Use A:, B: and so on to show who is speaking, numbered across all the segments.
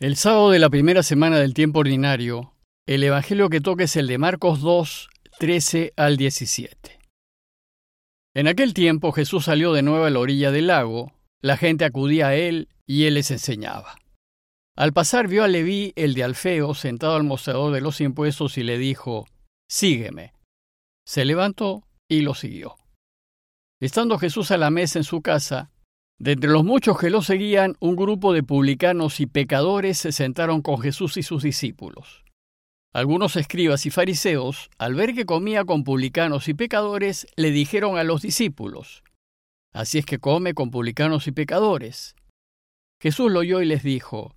A: El sábado de la primera semana del tiempo ordinario, el Evangelio que toca es el de Marcos 2, 13 al 17. En aquel tiempo Jesús salió de nuevo a la orilla del lago, la gente acudía a él y él les enseñaba. Al pasar vio a Leví, el de Alfeo, sentado al mostrador de los impuestos y le dijo, Sígueme. Se levantó y lo siguió. Estando Jesús a la mesa en su casa, de entre los muchos que lo seguían, un grupo de publicanos y pecadores se sentaron con Jesús y sus discípulos. Algunos escribas y fariseos, al ver que comía con publicanos y pecadores, le dijeron a los discípulos, Así es que come con publicanos y pecadores. Jesús lo oyó y les dijo,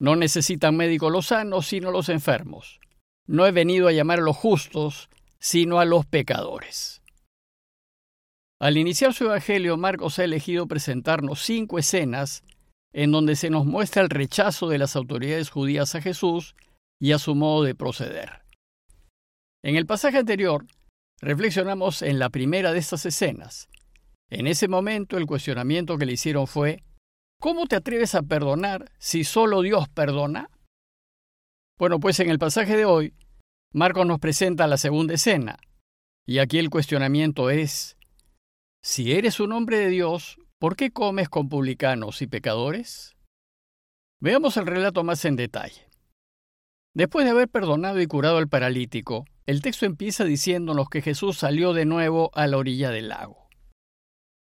A: No necesitan médicos los sanos, sino los enfermos. No he venido a llamar a los justos, sino a los pecadores. Al iniciar su Evangelio, Marcos ha elegido presentarnos cinco escenas en donde se nos muestra el rechazo de las autoridades judías a Jesús y a su modo de proceder. En el pasaje anterior, reflexionamos en la primera de estas escenas. En ese momento el cuestionamiento que le hicieron fue, ¿cómo te atreves a perdonar si solo Dios perdona? Bueno, pues en el pasaje de hoy, Marcos nos presenta la segunda escena, y aquí el cuestionamiento es, si eres un hombre de Dios, ¿por qué comes con publicanos y pecadores? Veamos el relato más en detalle. Después de haber perdonado y curado al paralítico, el texto empieza diciéndonos que Jesús salió de nuevo a la orilla del lago.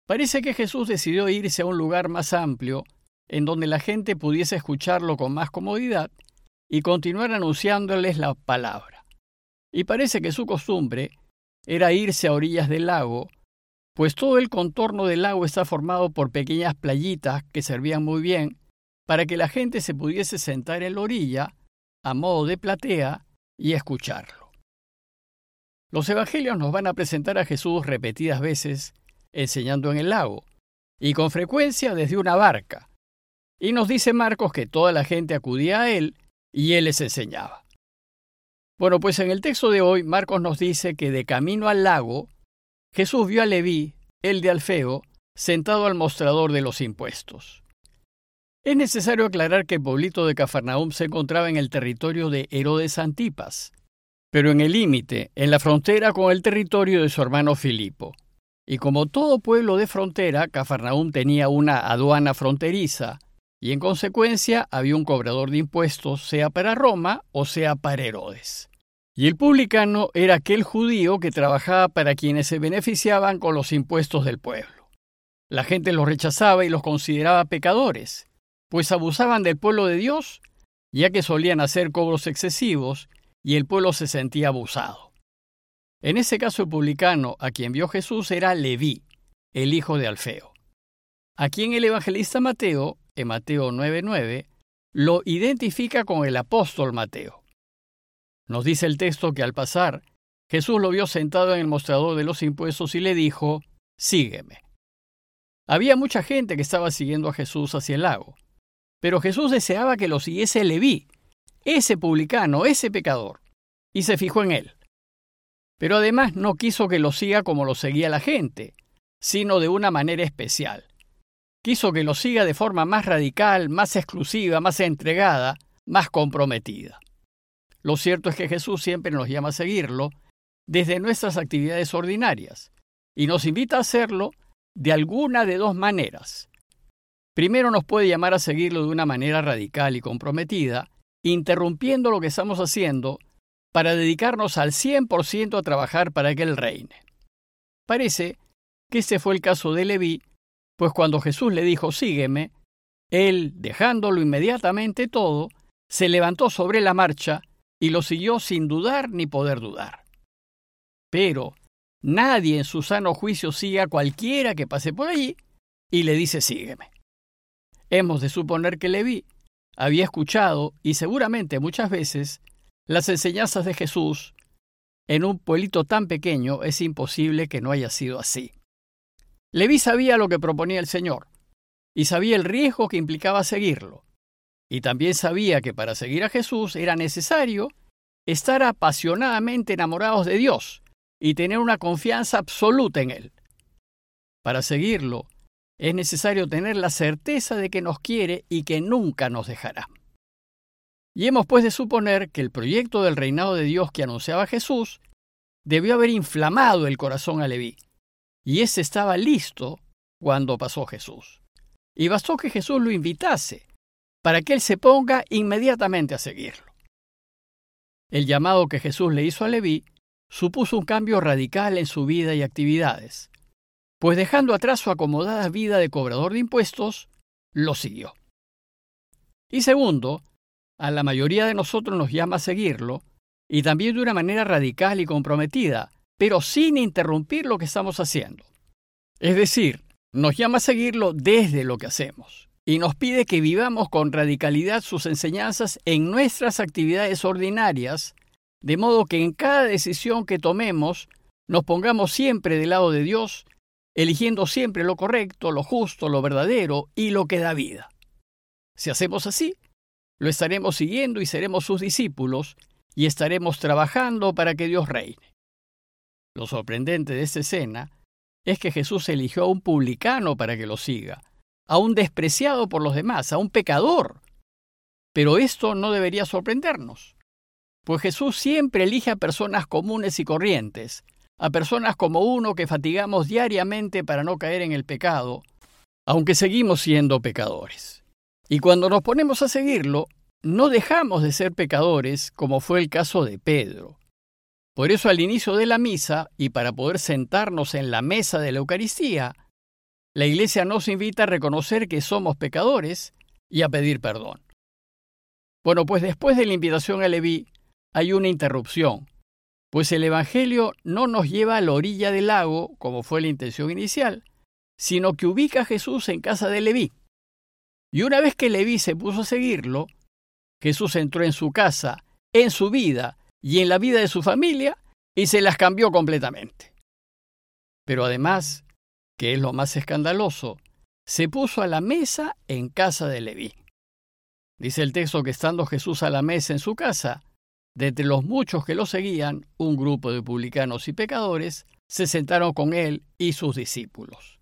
A: Parece que Jesús decidió irse a un lugar más amplio, en donde la gente pudiese escucharlo con más comodidad y continuar anunciándoles la palabra. Y parece que su costumbre era irse a orillas del lago pues todo el contorno del lago está formado por pequeñas playitas que servían muy bien para que la gente se pudiese sentar en la orilla, a modo de platea, y escucharlo. Los evangelios nos van a presentar a Jesús repetidas veces enseñando en el lago, y con frecuencia desde una barca. Y nos dice Marcos que toda la gente acudía a él y él les enseñaba. Bueno, pues en el texto de hoy Marcos nos dice que de camino al lago Jesús vio a Leví, el de Alfeo, sentado al mostrador de los impuestos. Es necesario aclarar que el pueblito de Cafarnaum se encontraba en el territorio de Herodes Antipas, pero en el límite, en la frontera con el territorio de su hermano Filipo. Y como todo pueblo de frontera, Cafarnaum tenía una aduana fronteriza, y en consecuencia había un cobrador de impuestos, sea para Roma o sea para Herodes. Y el publicano era aquel judío que trabajaba para quienes se beneficiaban con los impuestos del pueblo. La gente los rechazaba y los consideraba pecadores, pues abusaban del pueblo de Dios, ya que solían hacer cobros excesivos y el pueblo se sentía abusado. En ese caso el publicano a quien vio Jesús era Leví, el hijo de Alfeo. Aquí en el evangelista Mateo, en Mateo 9:9, lo identifica con el apóstol Mateo. Nos dice el texto que al pasar, Jesús lo vio sentado en el mostrador de los impuestos y le dijo, Sígueme. Había mucha gente que estaba siguiendo a Jesús hacia el lago, pero Jesús deseaba que lo siguiese Leví, ese publicano, ese pecador, y se fijó en él. Pero además no quiso que lo siga como lo seguía la gente, sino de una manera especial. Quiso que lo siga de forma más radical, más exclusiva, más entregada, más comprometida. Lo cierto es que Jesús siempre nos llama a seguirlo desde nuestras actividades ordinarias y nos invita a hacerlo de alguna de dos maneras. Primero nos puede llamar a seguirlo de una manera radical y comprometida, interrumpiendo lo que estamos haciendo para dedicarnos al 100% a trabajar para que Él reine. Parece que ese fue el caso de Leví, pues cuando Jesús le dijo sígueme, él, dejándolo inmediatamente todo, se levantó sobre la marcha y lo siguió sin dudar ni poder dudar. Pero nadie en su sano juicio sigue a cualquiera que pase por allí y le dice sígueme. Hemos de suponer que Leví había escuchado y seguramente muchas veces las enseñanzas de Jesús. En un pueblito tan pequeño es imposible que no haya sido así. Leví sabía lo que proponía el Señor y sabía el riesgo que implicaba seguirlo. Y también sabía que para seguir a Jesús era necesario estar apasionadamente enamorados de Dios y tener una confianza absoluta en Él. Para seguirlo, es necesario tener la certeza de que nos quiere y que nunca nos dejará. Y hemos pues de suponer que el proyecto del reinado de Dios que anunciaba Jesús debió haber inflamado el corazón a Leví, y éste estaba listo cuando pasó Jesús. Y bastó que Jesús lo invitase para que él se ponga inmediatamente a seguirlo. El llamado que Jesús le hizo a Leví supuso un cambio radical en su vida y actividades, pues dejando atrás su acomodada vida de cobrador de impuestos, lo siguió. Y segundo, a la mayoría de nosotros nos llama a seguirlo, y también de una manera radical y comprometida, pero sin interrumpir lo que estamos haciendo. Es decir, nos llama a seguirlo desde lo que hacemos, y nos pide que vivamos con radicalidad sus enseñanzas en nuestras actividades ordinarias, de modo que en cada decisión que tomemos nos pongamos siempre del lado de Dios, eligiendo siempre lo correcto, lo justo, lo verdadero y lo que da vida. Si hacemos así, lo estaremos siguiendo y seremos sus discípulos y estaremos trabajando para que Dios reine. Lo sorprendente de esta escena es que Jesús eligió a un publicano para que lo siga, a un despreciado por los demás, a un pecador. Pero esto no debería sorprendernos, pues Jesús siempre elige a personas comunes y corrientes, a personas como uno que fatigamos diariamente para no caer en el pecado, aunque seguimos siendo pecadores. Y cuando nos ponemos a seguirlo, no dejamos de ser pecadores, como fue el caso de Pedro. Por eso al inicio de la misa, y para poder sentarnos en la mesa de la Eucaristía, la Iglesia nos invita a reconocer que somos pecadores y a pedir perdón. Bueno, pues después de la invitación a Leví, hay una interrupción, pues el Evangelio no nos lleva a la orilla del lago, como fue la intención inicial, sino que ubica a Jesús en casa de Leví. Y una vez que Leví se puso a seguirlo, Jesús entró en su casa, en su vida y en la vida de su familia y se las cambió completamente. Pero además, que es lo más escandaloso, se puso a la mesa en casa de Leví. Dice el texto que estando Jesús a la mesa en su casa, de entre los muchos que lo seguían, un grupo de publicanos y pecadores se sentaron con él y sus discípulos.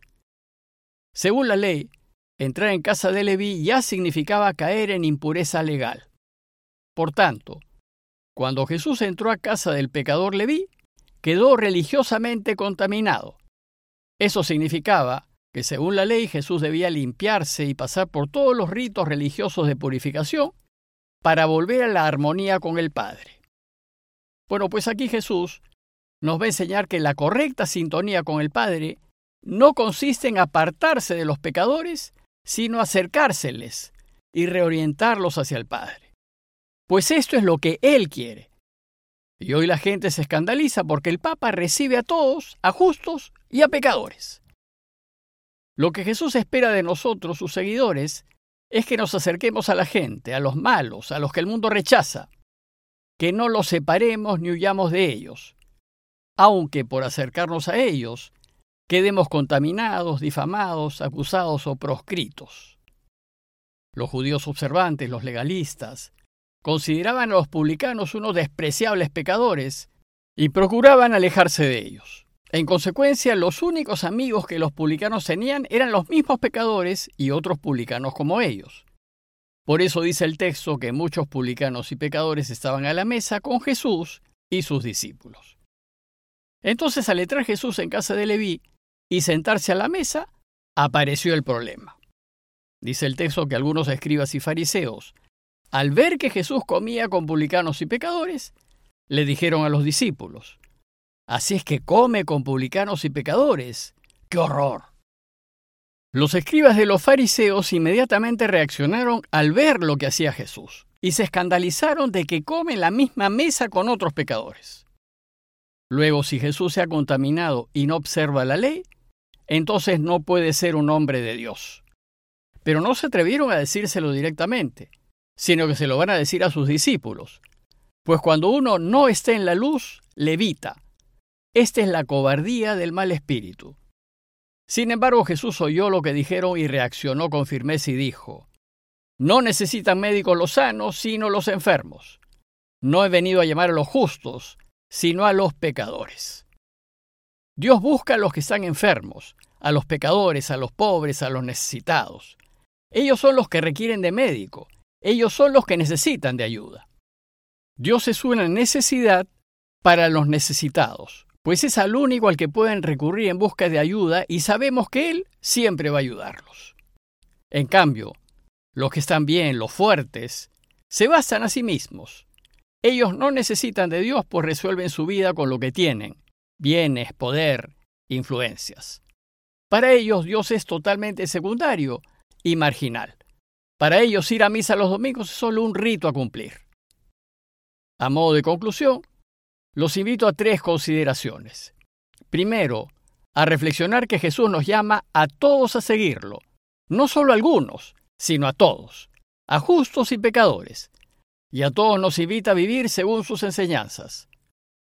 A: Según la ley, Entrar en casa de Leví ya significaba caer en impureza legal. Por tanto, cuando Jesús entró a casa del pecador Leví, quedó religiosamente contaminado. Eso significaba que según la ley Jesús debía limpiarse y pasar por todos los ritos religiosos de purificación para volver a la armonía con el Padre. Bueno, pues aquí Jesús nos va a enseñar que la correcta sintonía con el Padre no consiste en apartarse de los pecadores, sino acercárseles y reorientarlos hacia el Padre. Pues esto es lo que Él quiere. Y hoy la gente se escandaliza porque el Papa recibe a todos, a justos y a pecadores. Lo que Jesús espera de nosotros, sus seguidores, es que nos acerquemos a la gente, a los malos, a los que el mundo rechaza, que no los separemos ni huyamos de ellos, aunque por acercarnos a ellos quedemos contaminados, difamados, acusados o proscritos. Los judíos observantes, los legalistas, consideraban a los publicanos unos despreciables pecadores y procuraban alejarse de ellos. En consecuencia, los únicos amigos que los publicanos tenían eran los mismos pecadores y otros publicanos como ellos. Por eso dice el texto que muchos publicanos y pecadores estaban a la mesa con Jesús y sus discípulos. Entonces, al entrar Jesús en casa de Leví, y sentarse a la mesa, apareció el problema. Dice el texto que algunos escribas y fariseos, al ver que Jesús comía con publicanos y pecadores, le dijeron a los discípulos, Así es que come con publicanos y pecadores. ¡Qué horror! Los escribas de los fariseos inmediatamente reaccionaron al ver lo que hacía Jesús y se escandalizaron de que come la misma mesa con otros pecadores. Luego, si Jesús se ha contaminado y no observa la ley, entonces no puede ser un hombre de Dios. Pero no se atrevieron a decírselo directamente, sino que se lo van a decir a sus discípulos. Pues cuando uno no está en la luz, levita. Esta es la cobardía del mal espíritu. Sin embargo, Jesús oyó lo que dijeron y reaccionó con firmeza y dijo, No necesitan médicos los sanos, sino los enfermos. No he venido a llamar a los justos, sino a los pecadores. Dios busca a los que están enfermos, a los pecadores, a los pobres, a los necesitados. Ellos son los que requieren de médico, ellos son los que necesitan de ayuda. Dios es una necesidad para los necesitados, pues es al único al que pueden recurrir en busca de ayuda y sabemos que Él siempre va a ayudarlos. En cambio, los que están bien, los fuertes, se basan a sí mismos. Ellos no necesitan de Dios, pues resuelven su vida con lo que tienen, bienes, poder, influencias. Para ellos Dios es totalmente secundario y marginal. Para ellos ir a misa los domingos es solo un rito a cumplir. A modo de conclusión, los invito a tres consideraciones. Primero, a reflexionar que Jesús nos llama a todos a seguirlo, no solo a algunos, sino a todos, a justos y pecadores, y a todos nos invita a vivir según sus enseñanzas.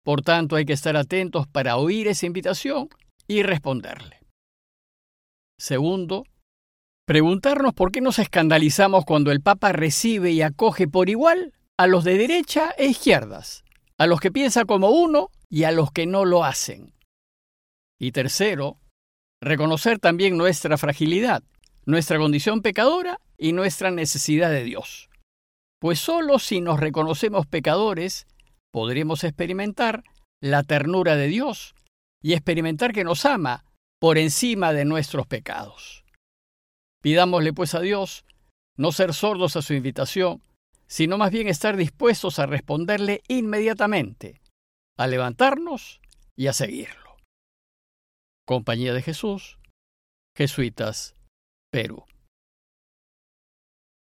A: Por tanto, hay que estar atentos para oír esa invitación y responderle. Segundo, preguntarnos por qué nos escandalizamos cuando el Papa recibe y acoge por igual a los de derecha e izquierdas, a los que piensan como uno y a los que no lo hacen. Y tercero, reconocer también nuestra fragilidad, nuestra condición pecadora y nuestra necesidad de Dios. Pues solo si nos reconocemos pecadores podremos experimentar la ternura de Dios y experimentar que nos ama por encima de nuestros pecados. Pidámosle pues a Dios no ser sordos a su invitación, sino más bien estar dispuestos a responderle inmediatamente, a levantarnos y a seguirlo. Compañía de Jesús, Jesuitas, Perú.